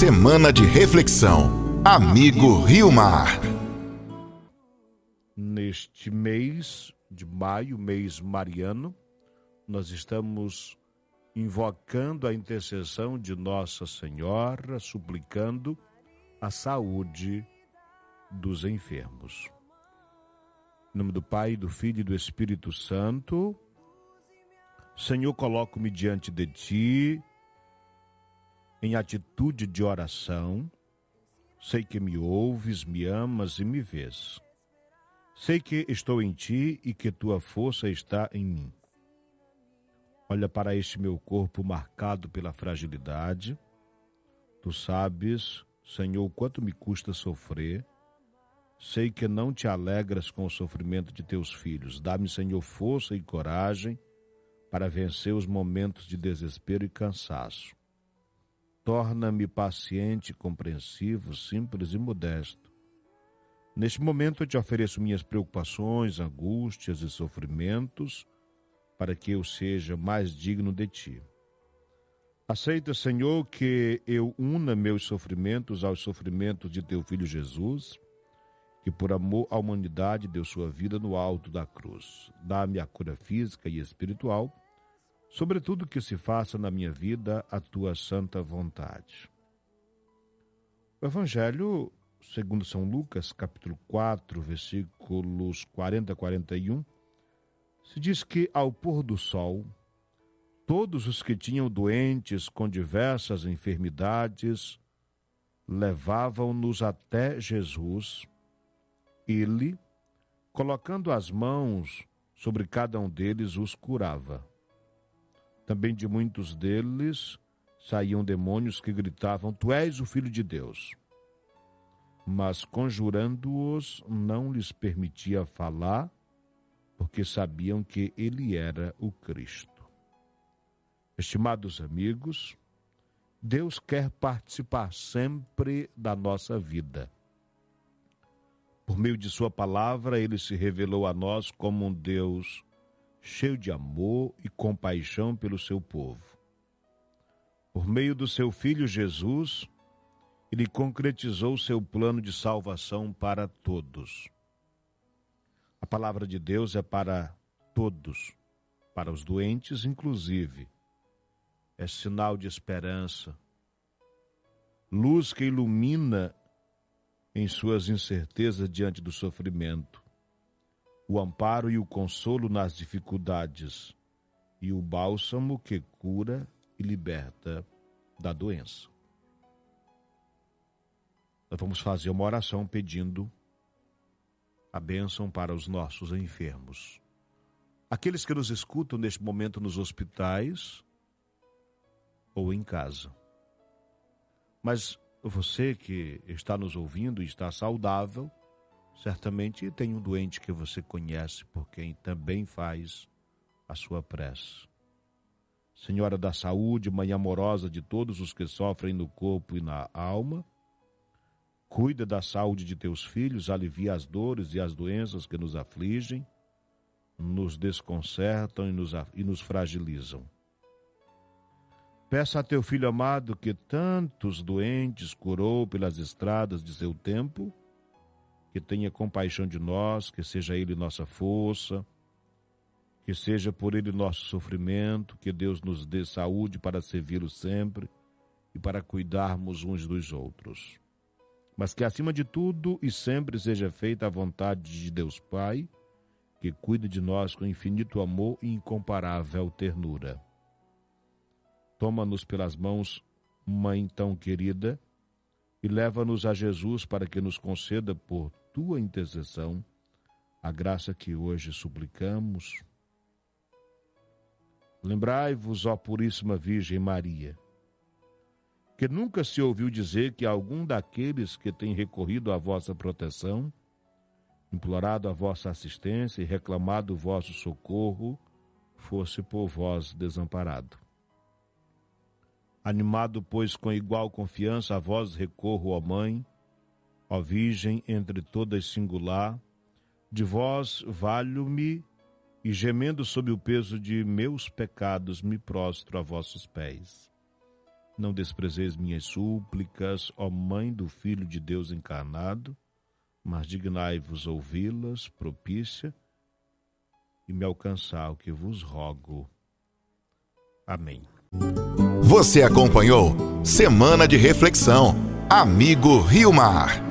Semana de reflexão. Amigo Rio Mar. Neste mês de maio, mês mariano, nós estamos invocando a intercessão de Nossa Senhora, suplicando a saúde dos enfermos. Em nome do Pai, do Filho e do Espírito Santo. Senhor, coloco-me diante de ti em atitude de oração. Sei que me ouves, me amas e me vês. Sei que estou em ti e que tua força está em mim. Olha para este meu corpo marcado pela fragilidade. Tu sabes, Senhor, quanto me custa sofrer Sei que não te alegras com o sofrimento de teus filhos. Dá-me, Senhor, força e coragem para vencer os momentos de desespero e cansaço. Torna-me paciente, compreensivo, simples e modesto. Neste momento eu te ofereço minhas preocupações, angústias e sofrimentos, para que eu seja mais digno de ti. Aceita, Senhor, que eu una meus sofrimentos aos sofrimentos de teu filho Jesus que por amor à humanidade deu sua vida no alto da cruz. Dá-me a cura física e espiritual, sobretudo que se faça na minha vida a tua santa vontade. O Evangelho, segundo São Lucas, capítulo 4, versículos 40 a 41, se diz que ao pôr do sol, todos os que tinham doentes com diversas enfermidades levavam-nos até Jesus ele, colocando as mãos sobre cada um deles, os curava. Também de muitos deles saíam demônios que gritavam: Tu és o Filho de Deus. Mas conjurando-os, não lhes permitia falar, porque sabiam que ele era o Cristo. Estimados amigos, Deus quer participar sempre da nossa vida. Por meio de Sua palavra, ele se revelou a nós como um Deus cheio de amor e compaixão pelo seu povo. Por meio do seu Filho Jesus, ele concretizou seu plano de salvação para todos. A palavra de Deus é para todos, para os doentes, inclusive. É sinal de esperança, luz que ilumina em suas incertezas diante do sofrimento, o amparo e o consolo nas dificuldades, e o bálsamo que cura e liberta da doença. Nós vamos fazer uma oração pedindo a bênção para os nossos enfermos. Aqueles que nos escutam neste momento nos hospitais ou em casa. Mas você que está nos ouvindo e está saudável, certamente tem um doente que você conhece por quem também faz a sua prece. Senhora da saúde, mãe amorosa de todos os que sofrem no corpo e na alma, cuida da saúde de teus filhos, alivia as dores e as doenças que nos afligem, nos desconcertam e nos, e nos fragilizam. Peça a teu filho amado que tantos doentes curou pelas estradas de seu tempo, que tenha compaixão de nós, que seja ele nossa força, que seja por ele nosso sofrimento, que Deus nos dê saúde para servi-lo sempre e para cuidarmos uns dos outros. Mas que acima de tudo e sempre seja feita a vontade de Deus Pai, que cuida de nós com infinito amor e incomparável ternura Toma-nos pelas mãos, Mãe tão querida, e leva-nos a Jesus para que nos conceda, por tua intercessão, a graça que hoje suplicamos. Lembrai-vos, ó Puríssima Virgem Maria, que nunca se ouviu dizer que algum daqueles que tem recorrido à vossa proteção, implorado a vossa assistência e reclamado o vosso socorro, fosse por vós desamparado. Animado, pois, com igual confiança, a vós recorro, ó Mãe, ó Virgem entre todas singular, de vós valho-me e gemendo sob o peso de meus pecados me prostro a vossos pés. Não desprezeis minhas súplicas, ó Mãe do Filho de Deus encarnado, mas dignai-vos ouvi-las, propícia, e me alcançar o que vos rogo. Amém. Você acompanhou Semana de Reflexão. Amigo Rio Mar.